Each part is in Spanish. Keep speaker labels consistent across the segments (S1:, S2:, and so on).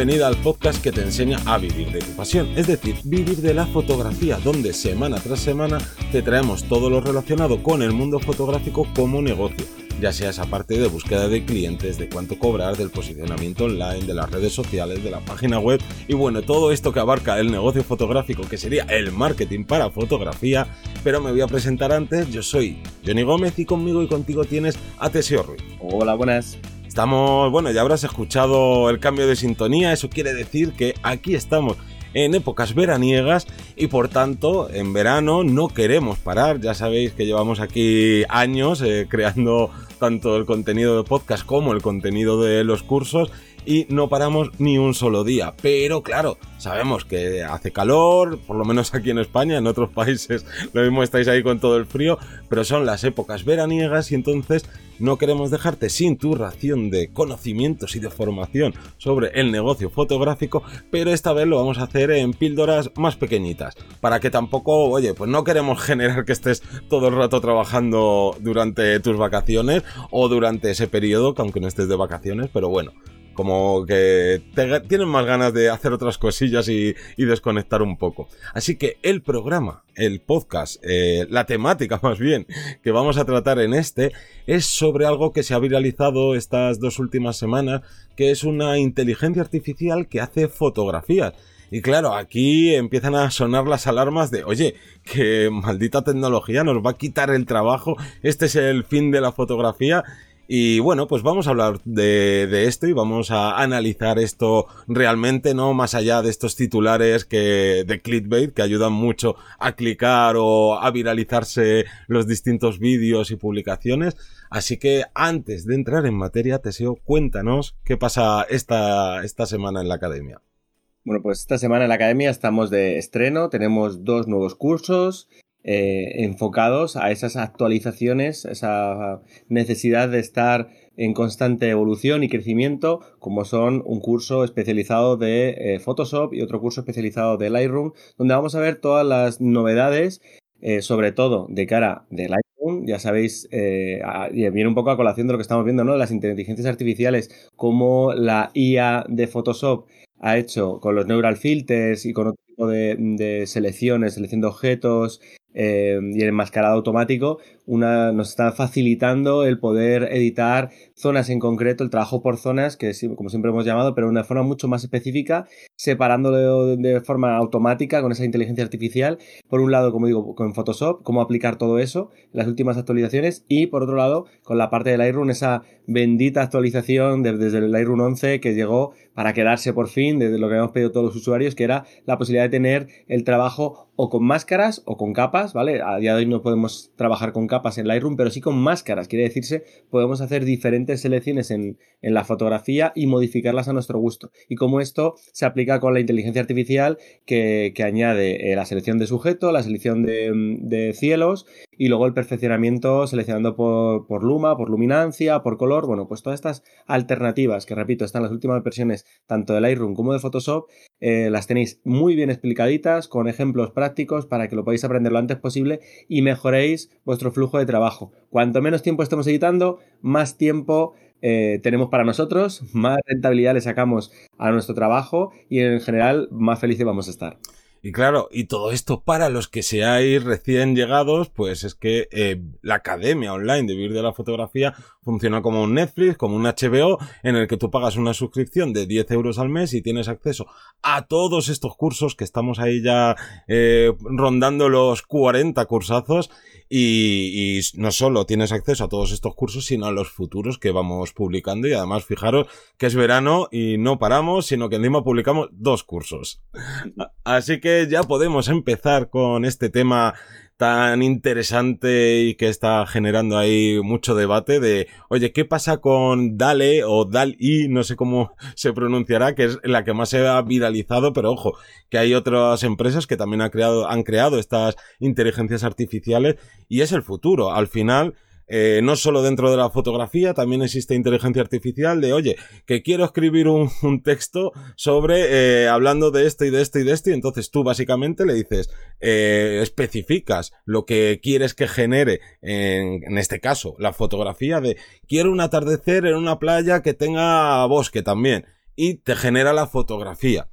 S1: bienvenida al podcast que te enseña a vivir de tu pasión, es decir, vivir de la fotografía, donde semana tras semana te traemos todo lo relacionado con el mundo fotográfico como negocio, ya sea esa parte de búsqueda de clientes, de cuánto cobrar, del posicionamiento online, de las redes sociales, de la página web y bueno, todo esto que abarca el negocio fotográfico, que sería el marketing para fotografía, pero me voy a presentar antes, yo soy Johnny Gómez y conmigo y contigo tienes a Teseo Ruiz.
S2: Hola, buenas.
S1: Estamos, bueno, ya habrás escuchado el cambio de sintonía, eso quiere decir que aquí estamos en épocas veraniegas y por tanto en verano no queremos parar, ya sabéis que llevamos aquí años eh, creando tanto el contenido de podcast como el contenido de los cursos y no paramos ni un solo día. Pero claro, sabemos que hace calor, por lo menos aquí en España, en otros países lo mismo estáis ahí con todo el frío, pero son las épocas veraniegas y entonces no queremos dejarte sin tu ración de conocimientos y de formación sobre el negocio fotográfico, pero esta vez lo vamos a hacer en píldoras más pequeñitas, para que tampoco, oye, pues no queremos generar que estés todo el rato trabajando durante tus vacaciones o durante ese periodo, que aunque no estés de vacaciones, pero bueno, como que tienen más ganas de hacer otras cosillas y, desconectar un poco. Así que el programa, el podcast, eh, la temática más bien que vamos a tratar en este es sobre algo que se ha viralizado estas dos últimas semanas, que es una inteligencia artificial que hace fotografías. Y claro, aquí empiezan a sonar las alarmas de, oye, que maldita tecnología nos va a quitar el trabajo, este es el fin de la fotografía y bueno, pues vamos a hablar de, esto y vamos a analizar esto realmente, ¿no? Más allá de estos titulares que, de clickbait que ayudan mucho a clicar o a viralizarse los distintos vídeos y publicaciones. Así que antes de entrar en materia, Teseo, cuéntanos qué pasa esta, esta semana en la academia.
S2: Bueno, pues esta semana en la academia estamos de estreno, tenemos dos nuevos cursos eh, enfocados a esas actualizaciones, esa necesidad de estar en constante evolución y crecimiento, como son un curso especializado de eh, Photoshop y otro curso especializado de Lightroom, donde vamos a ver todas las novedades, eh, sobre todo de cara de Lightroom. Ya sabéis, viene un poco a colación de lo que estamos viendo, ¿no? Las inteligencias artificiales, como la IA de Photoshop ha hecho con los neural filters y con otro tipo de, de selecciones, selección de objetos, eh, y el enmascarado automático una, nos está facilitando el poder editar zonas en concreto, el trabajo por zonas, que como siempre hemos llamado, pero de una forma mucho más específica, separándolo de forma automática con esa inteligencia artificial. Por un lado, como digo, con Photoshop, cómo aplicar todo eso, las últimas actualizaciones, y por otro lado, con la parte del Lightroom, esa bendita actualización desde el Lightroom 11 que llegó para quedarse por fin, desde lo que hemos pedido todos los usuarios, que era la posibilidad de tener el trabajo o con máscaras o con capas, ¿vale? A día de hoy no podemos trabajar con capas en Lightroom, pero sí con máscaras. Quiere decirse, podemos hacer diferentes selecciones en, la fotografía y modificarlas a nuestro gusto. Y como esto se aplica con la inteligencia artificial que, añade eh, la selección de sujeto, la selección de, cielos y luego el perfeccionamiento seleccionando por, por, luma, por luminancia, por color. Bueno, pues todas estas alternativas que repito están en las últimas versiones tanto de Lightroom como de Photoshop, eh, las tenéis muy bien explicaditas con ejemplos prácticos para que lo podáis aprender lo antes posible y mejoréis vuestro flujo de trabajo. Cuanto menos tiempo estemos editando, más tiempo eh, tenemos para nosotros, más rentabilidad le sacamos a nuestro trabajo y en general más felices vamos a estar.
S1: Y claro, y todo esto para los que seáis recién llegados, pues es que eh, la academia online de vivir de la fotografía funciona como un Netflix, como un HBO, en el que tú pagas una suscripción de 10 euros al mes y tienes acceso a todos estos cursos que estamos ahí ya eh, rondando los 40 cursazos y, y, no solo tienes acceso a todos estos cursos, sino a los futuros que vamos publicando. Y además, fijaros que es verano y no paramos, sino que encima publicamos dos cursos. Así que ya podemos empezar con este tema tan interesante y que está generando ahí mucho debate de, oye, ¿qué pasa con Dale o Dal-I? No sé cómo se pronunciará, que es la que más se ha viralizado, pero ojo, que hay otras empresas que también han creado, han creado estas inteligencias artificiales y es el futuro. Al final, eh, no solo dentro de la fotografía, también existe inteligencia artificial de, oye, que quiero escribir un, texto sobre, eh, hablando de esto y de esto y de esto, y entonces tú básicamente le dices, eh, especificas lo que quieres que genere, en, en este caso, la fotografía de, quiero un atardecer en una playa que tenga bosque también y te genera la fotografía.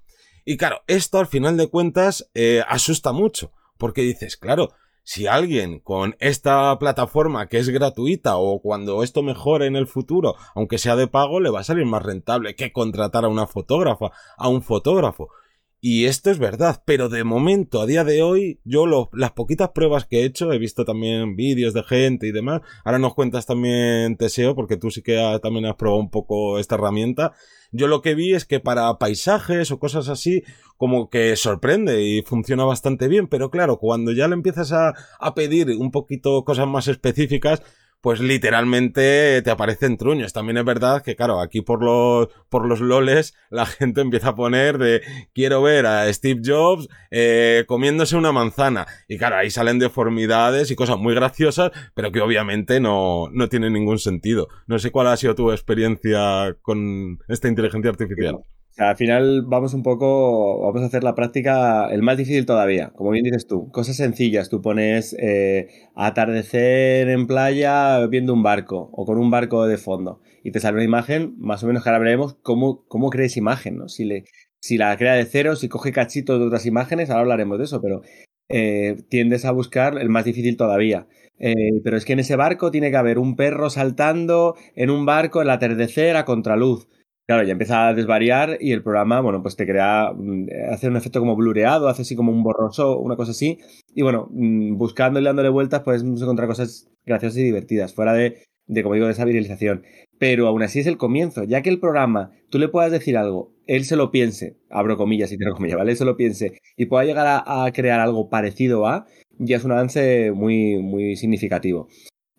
S1: Y claro, esto al final de cuentas asusta mucho, porque dices, claro, si alguien con esta plataforma que es gratuita o cuando esto mejore en el futuro, aunque sea de pago, le va a salir más rentable que contratar a una fotógrafa, a un fotógrafo. Y esto es verdad, pero de momento, a día de hoy, yo las poquitas pruebas que he hecho, he visto también vídeos de gente y demás. Ahora nos cuentas también, Teseo, porque tú sí que también has probado un poco esta herramienta. Yo lo que vi es que para paisajes o cosas así, como que sorprende y funciona bastante bien, pero claro, cuando ya le empiezas a, a pedir un poquito cosas más específicas, pues literalmente te aparecen truños. También es verdad que, claro, aquí por los, por los loles la gente empieza a poner de quiero ver a Steve Jobs eh, comiéndose una manzana. Y claro, ahí salen deformidades y cosas muy graciosas, pero que obviamente no, no tienen ningún sentido. No sé cuál ha sido tu experiencia con esta inteligencia artificial
S2: al final vamos un poco, vamos a hacer la práctica el más difícil todavía, como bien dices tú, cosas sencillas, tú pones eh, atardecer en playa viendo un barco o con un barco de fondo y te sale una imagen, más o menos que ahora veremos cómo, cómo crees imagen, ¿no? Si, le, si la crea de cero, si coge cachitos de otras imágenes, ahora hablaremos de eso, pero eh, tiendes a buscar el más difícil todavía. Eh, pero es que en ese barco tiene que haber un perro saltando en un barco el atardecer a contraluz Claro, ya empieza a desvariar y el programa, bueno, pues te crea, mm, hace un efecto como blureado, hace así como un borroso, una cosa así. Y bueno, mm, buscando y dándole vueltas, puedes encontrar cosas graciosas y divertidas, fuera de, de, como digo, de esa viralización. Pero aún así es el comienzo, ya que el programa, tú le puedas decir algo, él se lo piense, abro comillas y tengo comillas, ¿vale? Él se lo piense y pueda llegar a, a, crear algo parecido a, ya es un avance muy, muy significativo.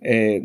S2: Eh,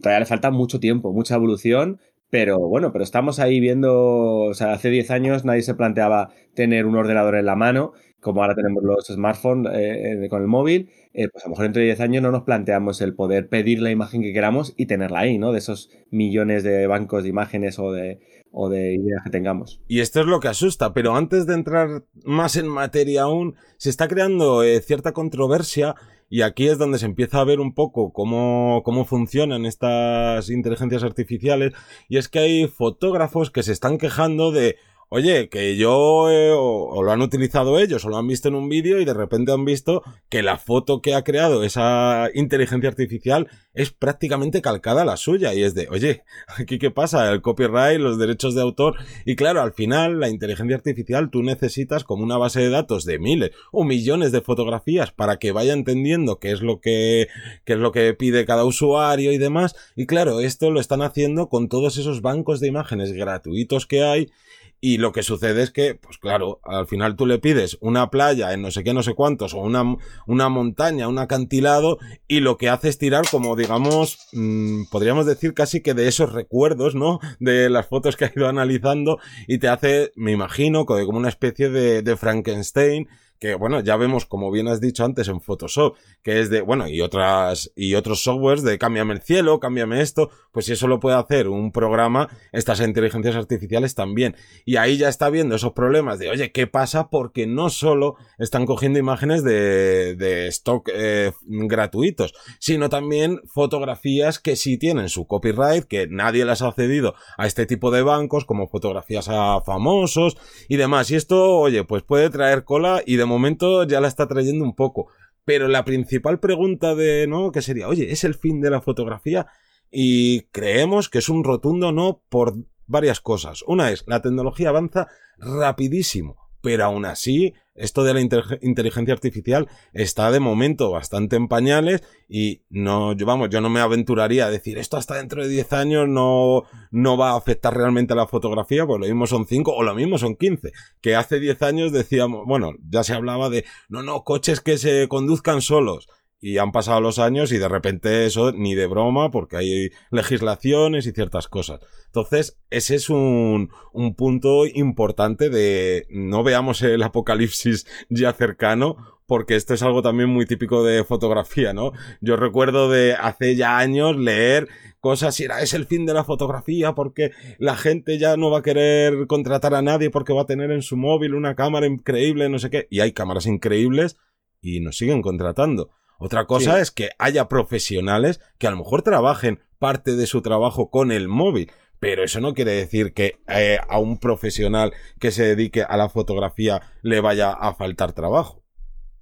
S2: todavía le falta mucho tiempo, mucha evolución, pero bueno, pero estamos ahí viendo, o sea, hace 10 años nadie se planteaba tener un ordenador en la mano, como ahora tenemos los smartphones eh, con el móvil, eh, pues a lo mejor entre 10 años no nos planteamos el poder pedir la imagen que queramos y tenerla ahí, ¿no? De esos millones de bancos de imágenes o de, o de ideas que tengamos.
S1: Y esto es lo que asusta, pero antes de entrar más en materia aún, se está creando eh, cierta controversia y aquí es donde se empieza a ver un poco cómo, cómo funcionan estas inteligencias artificiales. Y es que hay fotógrafos que se están quejando de, oye, que yo o, lo han utilizado ellos o lo han visto en un vídeo y de repente han visto que la foto que ha creado esa inteligencia artificial es prácticamente calcada a la suya. Y es de, oye, aquí qué pasa, el copyright, los derechos de autor. Y claro, al final la inteligencia artificial tú necesitas como una base de datos de miles o millones de fotografías para que vaya entendiendo qué es lo que qué es lo que pide cada usuario y demás. Y claro, esto lo están haciendo con todos esos bancos de imágenes gratuitos que hay y lo que sucede es que, pues claro, al final tú le pides una playa en no sé qué, no sé cuántos, o una, una montaña, un acantilado, y lo que hace es tirar como, digamos, mmm, podríamos decir casi que de esos recuerdos, ¿no? De las fotos que ha ido analizando, y te hace, me imagino, como una especie de, de Frankenstein, que bueno, ya vemos como bien has dicho antes en Photoshop, que es de, bueno, y otras, y otros softwares de cámbiame el cielo, cámbiame esto, pues si eso lo puede hacer un programa, estas inteligencias artificiales también. Y ahí ya está viendo esos problemas de, oye, ¿qué pasa? Porque no solo están cogiendo imágenes de, de stock eh, gratuitos, sino también fotografías que sí tienen su copyright, que nadie las ha cedido a este tipo de bancos, como fotografías a famosos y demás. Y esto, oye, pues puede traer cola y de momento ya la está trayendo un poco. Pero la principal pregunta de, ¿no? Que sería, oye, ¿es el fin de la fotografía? Y creemos que es un rotundo no por varias cosas. Una es, la tecnología avanza rapidísimo, pero aún así esto de la inteligencia artificial está de momento bastante en pañales y no, yo, vamos, yo no me aventuraría a decir esto hasta dentro de 10 años no, no va a afectar realmente a la fotografía, pues lo mismo son 5 o lo mismo son 15, que hace 10 años decíamos, bueno, ya se hablaba de, no, no, coches que se conduzcan solos y han pasado los años y de repente eso ni de broma porque hay legislaciones y ciertas cosas. Entonces, ese es un, un punto importante de no veamos el apocalipsis ya cercano porque esto es algo también muy típico de fotografía, ¿no? Yo recuerdo de hace ya años leer cosas y era, es el fin de la fotografía porque la gente ya no va a querer contratar a nadie porque va a tener en su móvil una cámara increíble, no sé qué, y hay cámaras increíbles y nos siguen contratando. Otra cosa sí. es que haya profesionales que a lo mejor trabajen parte de su trabajo con el móvil, pero eso no quiere decir que eh, a un profesional que se dedique a la fotografía le vaya a faltar trabajo.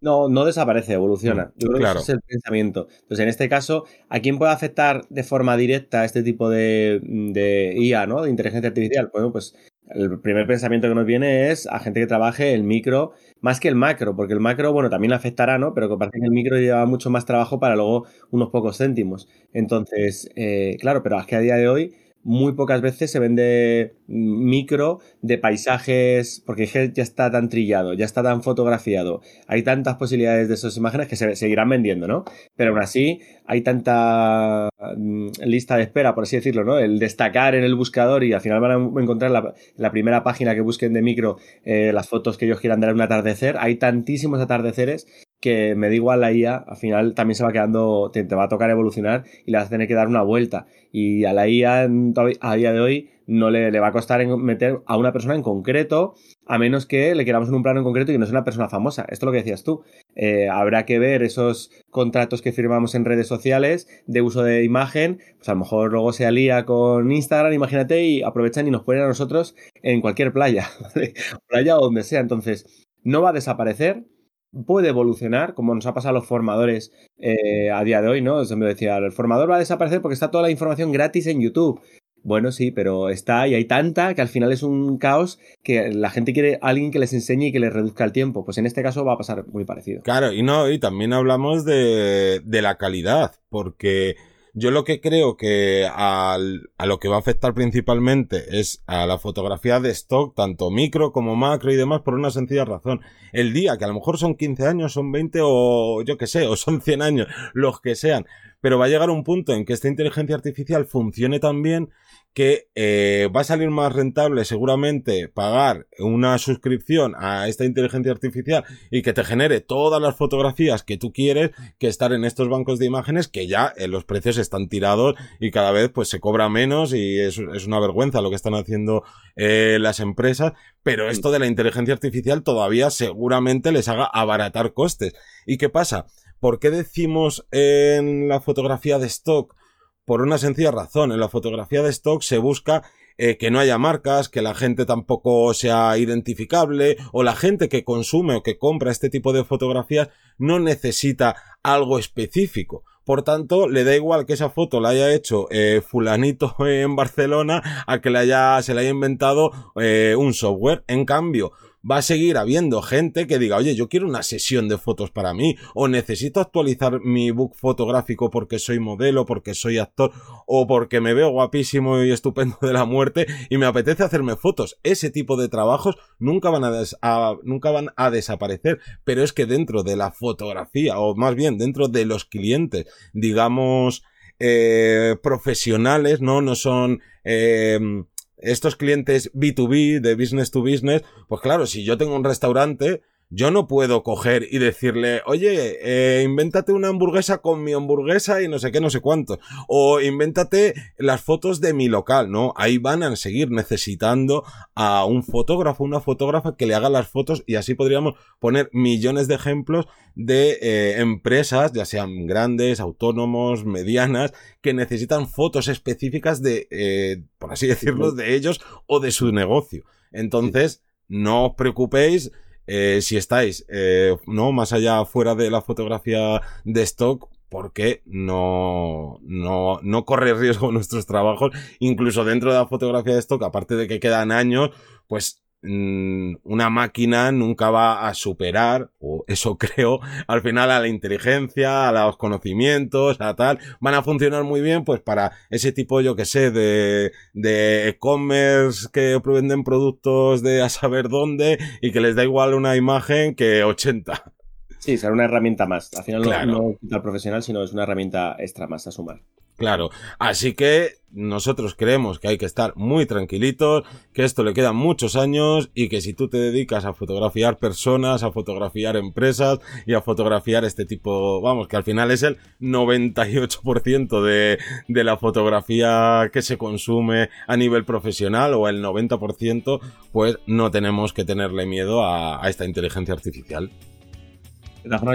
S2: No, no desaparece, evoluciona. Mm, Yo creo que ese es el pensamiento. Entonces, en este caso, ¿a quién puede afectar de forma directa este tipo de, de IA, ¿no? De inteligencia artificial. Bueno, pues el primer pensamiento que nos viene es a gente que trabaje el micro más que el macro, porque el macro, bueno, también afectará, ¿no? Pero parece que el micro lleva mucho más trabajo para luego unos pocos céntimos. Entonces, eh, claro, pero es que a día de hoy muy pocas veces se vende micro de paisajes, porque ya está tan trillado, ya está tan fotografiado, hay tantas posibilidades de esas imágenes que se seguirán vendiendo, ¿no? Pero aún así hay tanta mm, lista de espera, por así decirlo, ¿no? El destacar en el buscador y al final van a encontrar la, la primera página que busquen de micro eh, las fotos que ellos quieran dar un atardecer, hay tantísimos atardeceres que me da igual la IA, al final también se va quedando, te, va a tocar evolucionar y le vas a tener que dar una vuelta. Y a la IA a día de hoy no le, va a costar meter a una persona en concreto, a menos que le queramos en un plano en concreto y no sea una persona famosa. Esto es lo que decías tú. Eh, habrá que ver esos contratos que firmamos en redes sociales de uso de imagen, pues a lo mejor luego se alía con Instagram, imagínate, y aprovechan y nos ponen a nosotros en cualquier playa, playa o donde sea. Entonces, no va a desaparecer, puede evolucionar, como nos ha pasado a los formadores eh, a día de hoy, ¿no? me decía, el formador va a desaparecer porque está toda la información gratis en YouTube. Bueno, sí, pero está y hay tanta que al final es un caos que la gente quiere a alguien que les enseñe y que les reduzca el tiempo. Pues en este caso va a pasar muy parecido.
S1: Claro, y no, y también hablamos de, de la calidad, porque yo lo que creo que a lo que va a afectar principalmente es a la fotografía de stock, tanto micro como macro y demás, por una sencilla razón. El día, que a lo mejor son 15 años, son 20 o yo que sé, o son 100 años, los que sean, pero va a llegar un punto en que esta inteligencia artificial funcione tan bien que eh, va a salir más rentable seguramente pagar una suscripción a esta inteligencia artificial y que te genere todas las fotografías que tú quieres que estar en estos bancos de imágenes que ya eh, los precios están tirados y cada vez pues se cobra menos y es, una vergüenza lo que están haciendo eh, las empresas. Pero esto de la inteligencia artificial todavía seguramente les haga abaratar costes. ¿y qué pasa? ¿por qué decimos en la fotografía de stock por una sencilla razón. En la fotografía de stock se busca eh, que no haya marcas, que la gente tampoco sea identificable, o la gente que consume o que compra este tipo de fotografías no necesita algo específico. Por tanto, le da igual que esa foto la haya hecho eh, fulanito en Barcelona a que haya, se la haya inventado eh, un software. En cambio, va a seguir habiendo gente que diga, oye, yo quiero una sesión de fotos para mí, o necesito actualizar mi book fotográfico porque soy modelo, porque soy actor, o porque me veo guapísimo y estupendo de la muerte y me apetece hacerme fotos. Ese tipo de trabajos nunca van a, nunca van a desaparecer, pero es que dentro de la fotografía, o más bien dentro de los clientes, digamos, eh, profesionales, ¿no? No son, eh, estos clientes B2B, de business to business, pues claro, si yo tengo un restaurante, yo no puedo coger y decirle, oye, eh, invéntate una hamburguesa con mi hamburguesa y no sé qué, no sé cuánto. O invéntate las fotos de mi local, ¿no? Ahí van a seguir necesitando a un fotógrafo, una fotógrafa que le haga las fotos y así podríamos poner millones de ejemplos de eh, empresas, ya sean grandes, autónomos, medianas, que necesitan fotos específicas de, eh, por así decirlo, de ellos o de su negocio. Entonces, no os preocupéis eh, si estáis, eh, no, más allá fuera de la fotografía de stock, porque no, no, no corre riesgo nuestros trabajos, incluso dentro de la fotografía de stock, aparte de que quedan años, pues una máquina nunca va a superar, o eso creo, al final a la inteligencia, a los conocimientos, a tal, van a funcionar muy bien pues para ese tipo, yo que sé, de, de e-commerce que venden productos de a saber dónde y que les da igual una imagen que 80.
S2: Sí, será una herramienta más. Al final no, no, profesional, sino es una herramienta extra más a sumar.
S1: Claro, así que nosotros creemos que hay que estar muy tranquilitos, que esto le quedan muchos años y que si tú te dedicas a fotografiar personas, a fotografiar empresas y a fotografiar este tipo, vamos, que al final es el 98% de, de la fotografía que se consume a nivel profesional o el 90%, pues no tenemos que tenerle miedo a esta inteligencia artificial.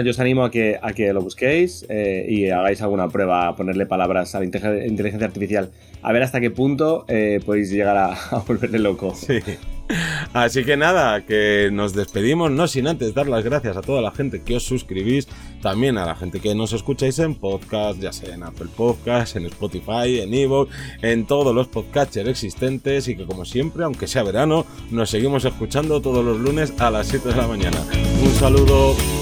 S2: Yo os animo a que, a que lo busquéis eh, y hagáis alguna prueba, ponerle palabras a la inteligencia artificial, a ver hasta qué punto eh, podéis llegar a, a volverle loco.
S1: Sí. Así que nada, que nos despedimos, no sin antes dar las gracias a toda la gente que os suscribís, también a la gente que nos escucháis en podcast, ya sea en Apple Podcast, en Spotify, en Evo, en todos los podcatchers existentes y que como siempre, aunque sea verano, nos seguimos escuchando todos los lunes a las 7 de la mañana. Un saludo.